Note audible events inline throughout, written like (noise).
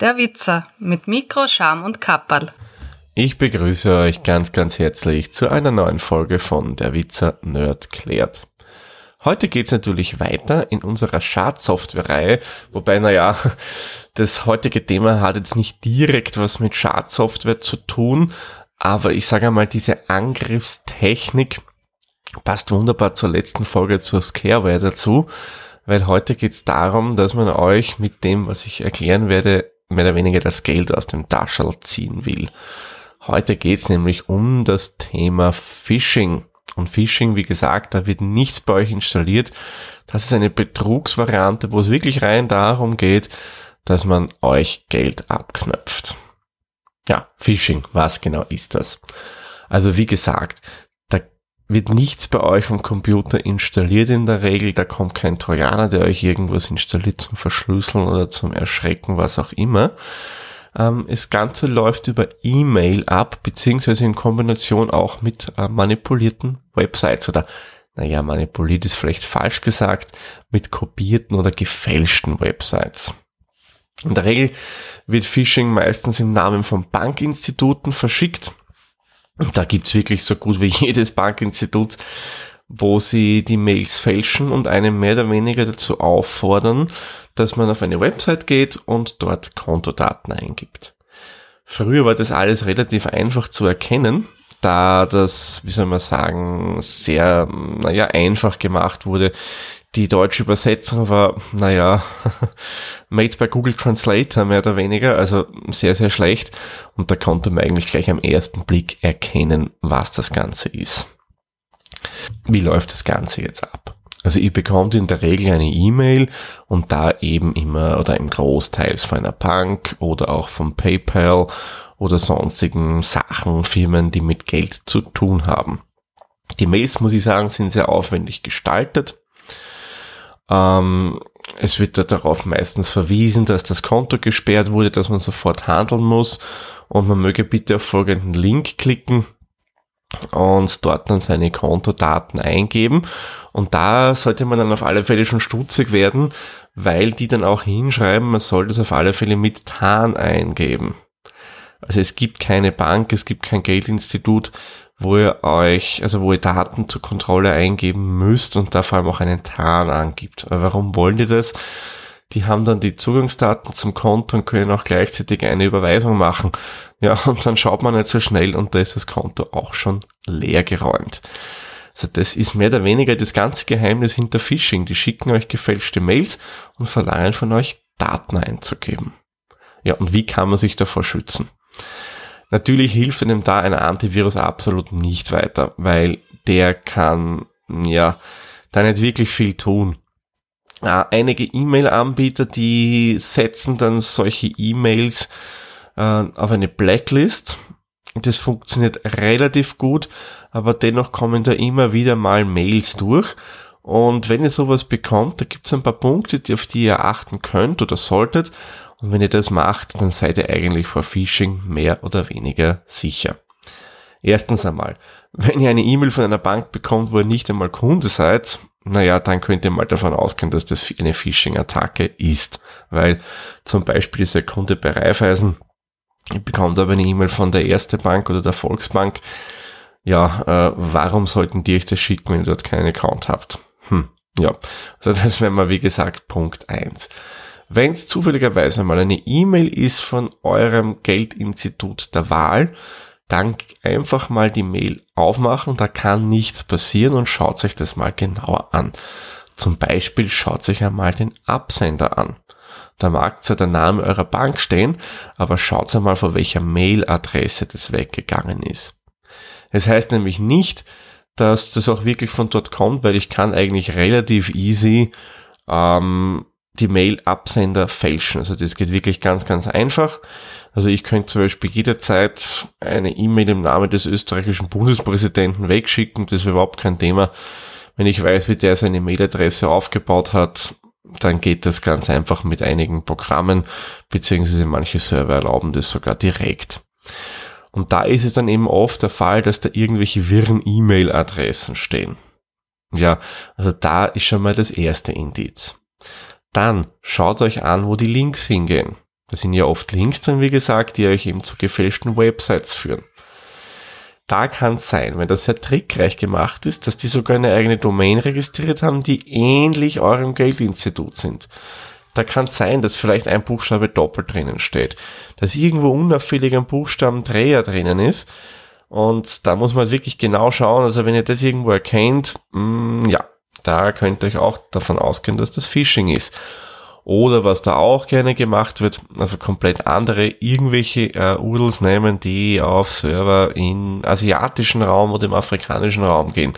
Der Witzer mit Mikro, Scham und Kapperl. Ich begrüße euch ganz, ganz herzlich zu einer neuen Folge von Der Witzer Nerd klärt. Heute geht's natürlich weiter in unserer Schadsoftware-Reihe, wobei, naja, das heutige Thema hat jetzt nicht direkt was mit Schadsoftware zu tun, aber ich sage einmal, diese Angriffstechnik passt wunderbar zur letzten Folge zur Scareware dazu, weil heute geht's darum, dass man euch mit dem, was ich erklären werde, mehr oder weniger das Geld aus dem Taschel ziehen will. Heute geht's nämlich um das Thema Phishing. Und Phishing, wie gesagt, da wird nichts bei euch installiert. Das ist eine Betrugsvariante, wo es wirklich rein darum geht, dass man euch Geld abknöpft. Ja, Phishing, was genau ist das? Also wie gesagt, wird nichts bei euch vom Computer installiert in der Regel. Da kommt kein Trojaner, der euch irgendwas installiert zum Verschlüsseln oder zum Erschrecken, was auch immer. Ähm, das Ganze läuft über E-Mail ab, beziehungsweise in Kombination auch mit äh, manipulierten Websites oder naja, manipuliert ist vielleicht falsch gesagt, mit kopierten oder gefälschten Websites. In der Regel wird Phishing meistens im Namen von Bankinstituten verschickt da gibt's wirklich so gut wie (laughs) jedes Bankinstitut, wo sie die Mails fälschen und einen mehr oder weniger dazu auffordern, dass man auf eine Website geht und dort Kontodaten eingibt. Früher war das alles relativ einfach zu erkennen, da das, wie soll man sagen, sehr, naja, einfach gemacht wurde. Die deutsche Übersetzung war, naja, (laughs) made by Google Translator mehr oder weniger, also sehr, sehr schlecht. Und da konnte man eigentlich gleich am ersten Blick erkennen, was das Ganze ist. Wie läuft das Ganze jetzt ab? Also ihr bekommt in der Regel eine E-Mail und da eben immer oder im Großteils von einer Bank oder auch von PayPal oder sonstigen Sachen, Firmen, die mit Geld zu tun haben. Die Mails, muss ich sagen, sind sehr aufwendig gestaltet. Ähm, es wird da darauf meistens verwiesen, dass das Konto gesperrt wurde, dass man sofort handeln muss und man möge bitte auf folgenden Link klicken und dort dann seine Kontodaten eingeben. Und da sollte man dann auf alle Fälle schon stutzig werden, weil die dann auch hinschreiben, man soll das auf alle Fälle mit TAN eingeben. Also es gibt keine Bank, es gibt kein Geldinstitut, wo ihr euch, also wo ihr Daten zur Kontrolle eingeben müsst und da vor allem auch einen Tarn angibt. Aber warum wollen die das? Die haben dann die Zugangsdaten zum Konto und können auch gleichzeitig eine Überweisung machen. Ja, (laughs) und dann schaut man nicht so schnell und da ist das Konto auch schon leer geräumt. Also das ist mehr oder weniger das ganze Geheimnis hinter Phishing. Die schicken euch gefälschte Mails und verlangen von euch Daten einzugeben. Ja, und wie kann man sich davor schützen? Natürlich hilft einem da ein Antivirus absolut nicht weiter, weil der kann, ja, da nicht wirklich viel tun. Äh, einige E-Mail-Anbieter, die setzen dann solche E-Mails äh, auf eine Blacklist. Das funktioniert relativ gut, aber dennoch kommen da immer wieder mal Mails durch. Und wenn ihr sowas bekommt, da gibt es ein paar Punkte, auf die ihr achten könnt oder solltet. Und wenn ihr das macht, dann seid ihr eigentlich vor Phishing mehr oder weniger sicher. Erstens einmal, wenn ihr eine E-Mail von einer Bank bekommt, wo ihr nicht einmal Kunde seid, naja, dann könnt ihr mal davon ausgehen, dass das eine Phishing-Attacke ist. Weil zum Beispiel ist der Kunde bei Raiffeisen, ihr bekommt aber eine E-Mail von der Erste Bank oder der Volksbank. Ja, äh, warum sollten die euch das schicken, wenn ihr dort keinen Account habt? Hm, ja, also das wäre mal wie gesagt Punkt eins. Wenn es zufälligerweise mal eine E-Mail ist von eurem Geldinstitut der Wahl, dann einfach mal die Mail aufmachen, da kann nichts passieren und schaut euch das mal genauer an. Zum Beispiel schaut euch einmal den Absender an. Da mag zwar der Name eurer Bank stehen, aber schaut einmal, von welcher Mailadresse das weggegangen ist. Es heißt nämlich nicht, dass das auch wirklich von dort kommt, weil ich kann eigentlich relativ easy ähm, die Mail-Absender fälschen. Also das geht wirklich ganz, ganz einfach. Also ich könnte zum Beispiel jederzeit eine E-Mail im Namen des österreichischen Bundespräsidenten wegschicken. Das wäre überhaupt kein Thema. Wenn ich weiß, wie der seine Mailadresse aufgebaut hat, dann geht das ganz einfach mit einigen Programmen, beziehungsweise manche Server erlauben das sogar direkt. Und da ist es dann eben oft der Fall, dass da irgendwelche wirren E-Mail-Adressen stehen. Ja, also da ist schon mal das erste Indiz. Dann schaut euch an, wo die Links hingehen. Da sind ja oft Links drin, wie gesagt, die euch eben zu gefälschten Websites führen. Da kann es sein, wenn das sehr trickreich gemacht ist, dass die sogar eine eigene Domain registriert haben, die ähnlich eurem Geldinstitut sind. Da kann es sein, dass vielleicht ein Buchstabe doppelt drinnen steht, dass irgendwo unauffällig ein Buchstabendreher drinnen ist. Und da muss man wirklich genau schauen. Also wenn ihr das irgendwo erkennt, mh, mm, ja, da könnt ihr euch auch davon ausgehen, dass das Phishing ist. Oder was da auch gerne gemacht wird, also komplett andere, irgendwelche äh, URLs nehmen, die auf Server im asiatischen Raum oder im afrikanischen Raum gehen.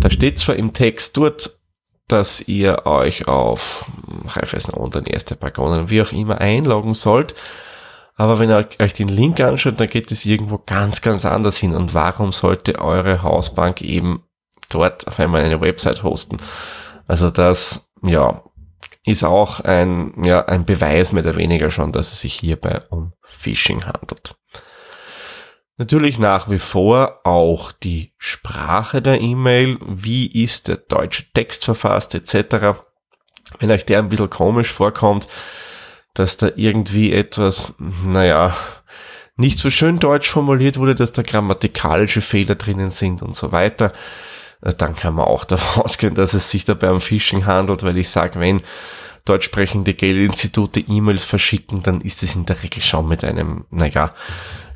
Da steht zwar im Text dort, dass ihr euch auf Raiffeisen Online, erste Balkonen, wie auch immer einloggen sollt, aber wenn ihr euch den Link anschaut, dann geht es irgendwo ganz, ganz anders hin. Und warum sollte eure Hausbank eben dort auf einmal eine Website hosten? Also das, ja, ist auch ein, ja, ein Beweis mehr oder weniger schon, dass es sich hierbei um Phishing handelt. Natürlich nach wie vor auch die Sprache der E-Mail. Wie ist der deutsche Text verfasst etc. Wenn euch der ein bisschen komisch vorkommt, dass da irgendwie etwas, naja, nicht so schön deutsch formuliert wurde, dass da grammatikalische Fehler drinnen sind und so weiter, dann kann man auch (laughs) davon ausgehen, dass es sich dabei um Phishing handelt, weil ich sage, wenn deutsch sprechende Geldinstitute E-Mails verschicken, dann ist es in der Regel schon mit einem, naja,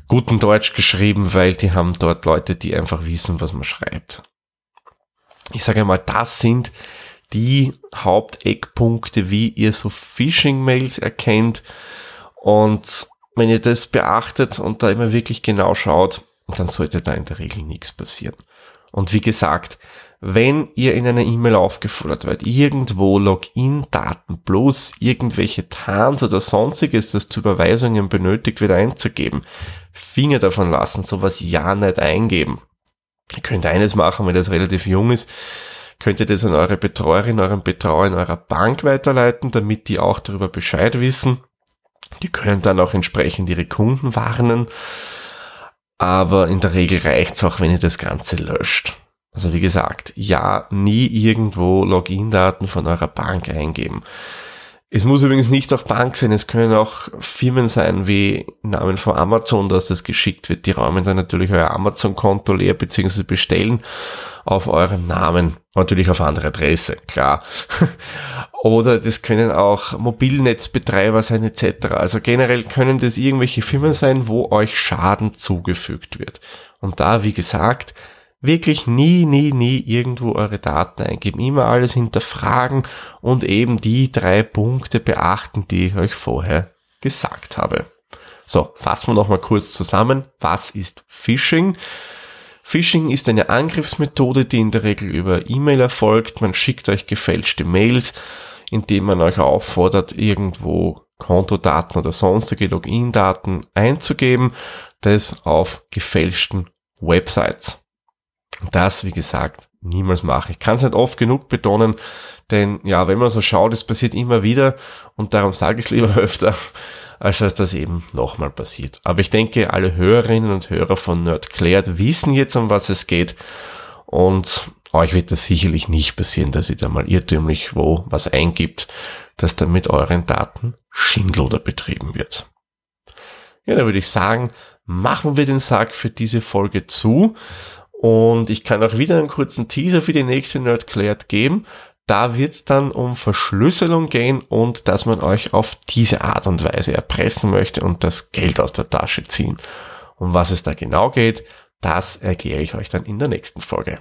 guten Deutsch geschrieben, weil die haben dort Leute, die einfach wissen, was man schreibt. Ich sage mal, das sind die Haupteckpunkte, wie ihr so Phishing-Mails erkennt. Und wenn ihr das beachtet und da immer wirklich genau schaut, dann sollte da in der Regel nichts passieren. Und wie gesagt, wenn ihr in einer E-Mail aufgefordert werdet, irgendwo Login-Daten plus irgendwelche TANs oder sonstiges, das zu Überweisungen benötigt wird, einzugeben, Finger davon lassen, sowas ja nicht eingeben. Ihr könnt eines machen, wenn das relativ jung ist, könnt ihr das an eure Betreuerin, euren Betreuer in eurer Bank weiterleiten, damit die auch darüber Bescheid wissen. Die können dann auch entsprechend ihre Kunden warnen. Aber in der Regel reicht's auch, wenn ihr das Ganze löscht. Also wie gesagt, ja, nie irgendwo Login-Daten von eurer Bank eingeben. Es muss übrigens nicht auch Bank sein, es können auch Firmen sein wie im Namen von Amazon, dass das geschickt wird. Die räumen dann natürlich euer Amazon-Konto leer bzw. bestellen auf eurem Namen, natürlich auf andere Adresse, klar. (laughs) Oder das können auch Mobilnetzbetreiber sein etc. Also generell können das irgendwelche Firmen sein, wo euch Schaden zugefügt wird. Und da, wie gesagt, wirklich nie, nie, nie irgendwo eure Daten eingeben. Immer alles hinterfragen und eben die drei Punkte beachten, die ich euch vorher gesagt habe. So, fassen wir nochmal kurz zusammen. Was ist Phishing? Phishing ist eine Angriffsmethode, die in der Regel über E-Mail erfolgt. Man schickt euch gefälschte Mails, indem man euch auffordert, irgendwo Kontodaten oder sonstige Login-Daten einzugeben, das auf gefälschten Websites. Das, wie gesagt, niemals machen. Ich kann es nicht oft genug betonen, denn ja, wenn man so schaut, es passiert immer wieder und darum sage ich es lieber (laughs) öfter, als dass das eben nochmal passiert. Aber ich denke, alle Hörerinnen und Hörer von Nerdklärt wissen jetzt, um was es geht und euch wird das sicherlich nicht passieren, dass ihr da mal irrtümlich wo was eingibt, dass da mit euren Daten Schindluder betrieben wird. Ja, da würde ich sagen, machen wir den Sack für diese Folge zu. Und ich kann auch wieder einen kurzen Teaser für die nächste Nerdklärt geben. Da wird es dann um Verschlüsselung gehen und dass man euch auf diese Art und Weise erpressen möchte und das Geld aus der Tasche ziehen. Um was es da genau geht, das erkläre ich euch dann in der nächsten Folge.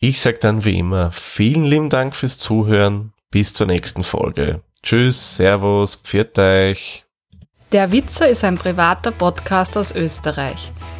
Ich sage dann wie immer vielen lieben Dank fürs Zuhören. Bis zur nächsten Folge. Tschüss, Servus, pfiat euch. Der Witzer ist ein privater Podcast aus Österreich.